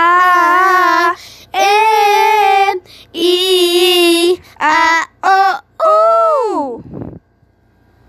I, M, E, I, O.